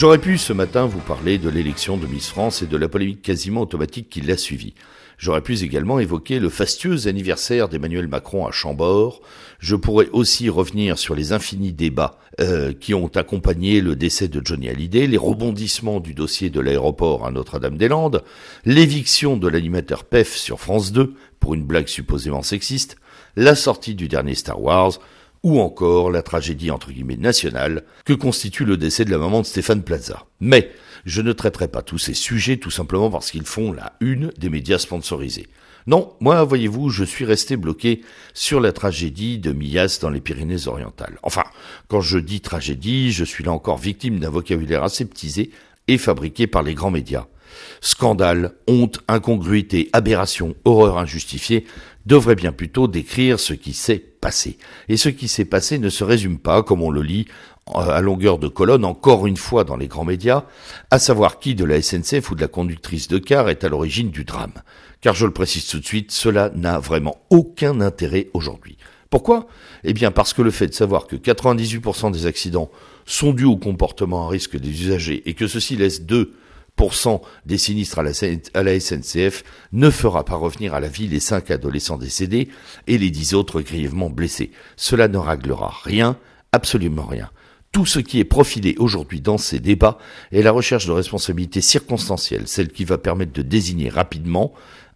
J'aurais pu ce matin vous parler de l'élection de Miss France et de la polémique quasiment automatique qui l'a suivie. J'aurais pu également évoquer le fastueux anniversaire d'Emmanuel Macron à Chambord. Je pourrais aussi revenir sur les infinis débats euh, qui ont accompagné le décès de Johnny Hallyday, les rebondissements du dossier de l'aéroport à Notre-Dame-des-Landes, l'éviction de l'animateur PEF sur France 2 pour une blague supposément sexiste, la sortie du dernier Star Wars, ou encore la tragédie entre guillemets nationale que constitue le décès de la maman de Stéphane Plaza. Mais je ne traiterai pas tous ces sujets tout simplement parce qu'ils font la une des médias sponsorisés. Non, moi, voyez-vous, je suis resté bloqué sur la tragédie de Millas dans les Pyrénées-Orientales. Enfin, quand je dis tragédie, je suis là encore victime d'un vocabulaire aseptisé et fabriqué par les grands médias. Scandale, honte, incongruité, aberration, horreur injustifiée devrait bien plutôt décrire ce qui s'est passé. Et ce qui s'est passé ne se résume pas, comme on le lit euh, à longueur de colonne, encore une fois dans les grands médias, à savoir qui de la SNCF ou de la conductrice de car est à l'origine du drame. Car je le précise tout de suite, cela n'a vraiment aucun intérêt aujourd'hui. Pourquoi? Eh bien parce que le fait de savoir que 98% des accidents sont dus au comportement à risque des usagers et que ceci laisse deux des sinistres à la, SNCF ne fera pas revenir à la vie les cinq adolescents décédés et les dix autres grièvement blessés. Cela ne réglera rien, absolument rien. Tout ce qui est profilé aujourd'hui dans ces débats est la recherche de responsabilité circonstancielle, celle qui va permettre de désigner rapidement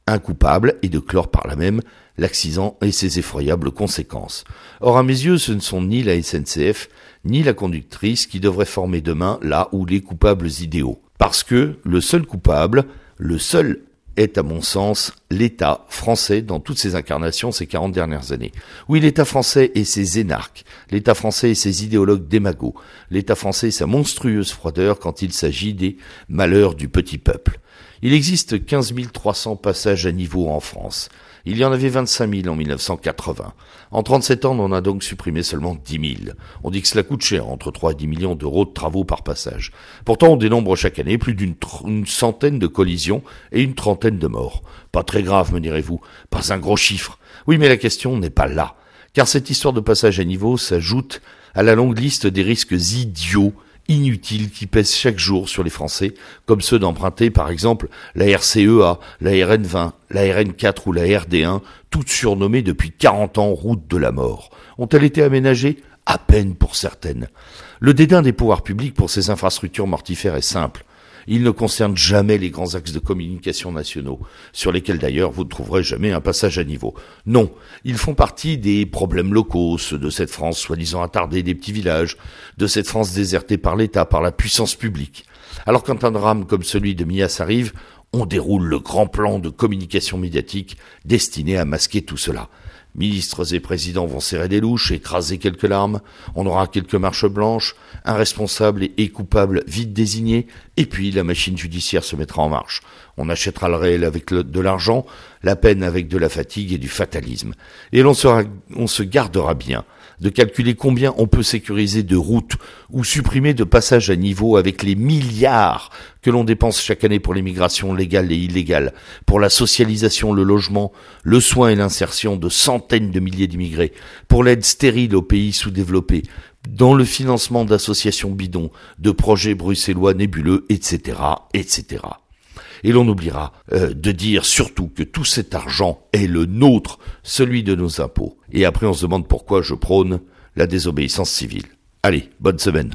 un coupable et de clore par là même l'accident et ses effroyables conséquences. Or, à mes yeux, ce ne sont ni la SNCF, ni la conductrice qui devraient former demain là où les coupables idéaux. Parce que le seul coupable, le seul est à mon sens l'État français dans toutes ses incarnations ces 40 dernières années. Oui, l'État français et ses énarques, l'État français et ses idéologues démagos, l'État français et sa monstrueuse froideur quand il s'agit des malheurs du petit peuple. Il existe 15 300 passages à niveau en France. Il y en avait 25 000 en 1980. En 37 ans, on en a donc supprimé seulement 10 000. On dit que cela coûte cher, entre 3 et 10 millions d'euros de travaux par passage. Pourtant, on dénombre chaque année plus d'une centaine de collisions et une trentaine de morts. Pas très grave, me direz-vous. Pas un gros chiffre. Oui, mais la question n'est pas là. Car cette histoire de passage à niveau s'ajoute à la longue liste des risques idiots inutiles qui pèsent chaque jour sur les Français, comme ceux d'emprunter par exemple la RCEA, la RN20, la RN4 ou la RD1, toutes surnommées depuis 40 ans route de la mort. Ont-elles été aménagées? À peine pour certaines. Le dédain des pouvoirs publics pour ces infrastructures mortifères est simple. Il ne concerne jamais les grands axes de communication nationaux, sur lesquels d'ailleurs vous ne trouverez jamais un passage à niveau. Non, ils font partie des problèmes locaux, ceux de cette France soi-disant attardée des petits villages, de cette France désertée par l'État, par la puissance publique. Alors quand un drame comme celui de Mias arrive, on déroule le grand plan de communication médiatique destiné à masquer tout cela. Ministres et présidents vont serrer des louches, écraser quelques larmes, on aura quelques marches blanches, un responsable et coupable vite désigné, et puis la machine judiciaire se mettra en marche. On achètera le réel avec de l'argent, la peine avec de la fatigue et du fatalisme. Et l'on on se gardera bien de calculer combien on peut sécuriser de routes ou supprimer de passages à niveau avec les milliards que l'on dépense chaque année pour l'immigration légale et illégale, pour la socialisation, le logement, le soin et l'insertion de centaines de milliers d'immigrés, pour l'aide stérile aux pays sous-développés, dans le financement d'associations bidons, de projets bruxellois nébuleux, etc., etc. Et l'on oubliera euh, de dire surtout que tout cet argent est le nôtre, celui de nos impôts. Et après on se demande pourquoi je prône la désobéissance civile. Allez, bonne semaine.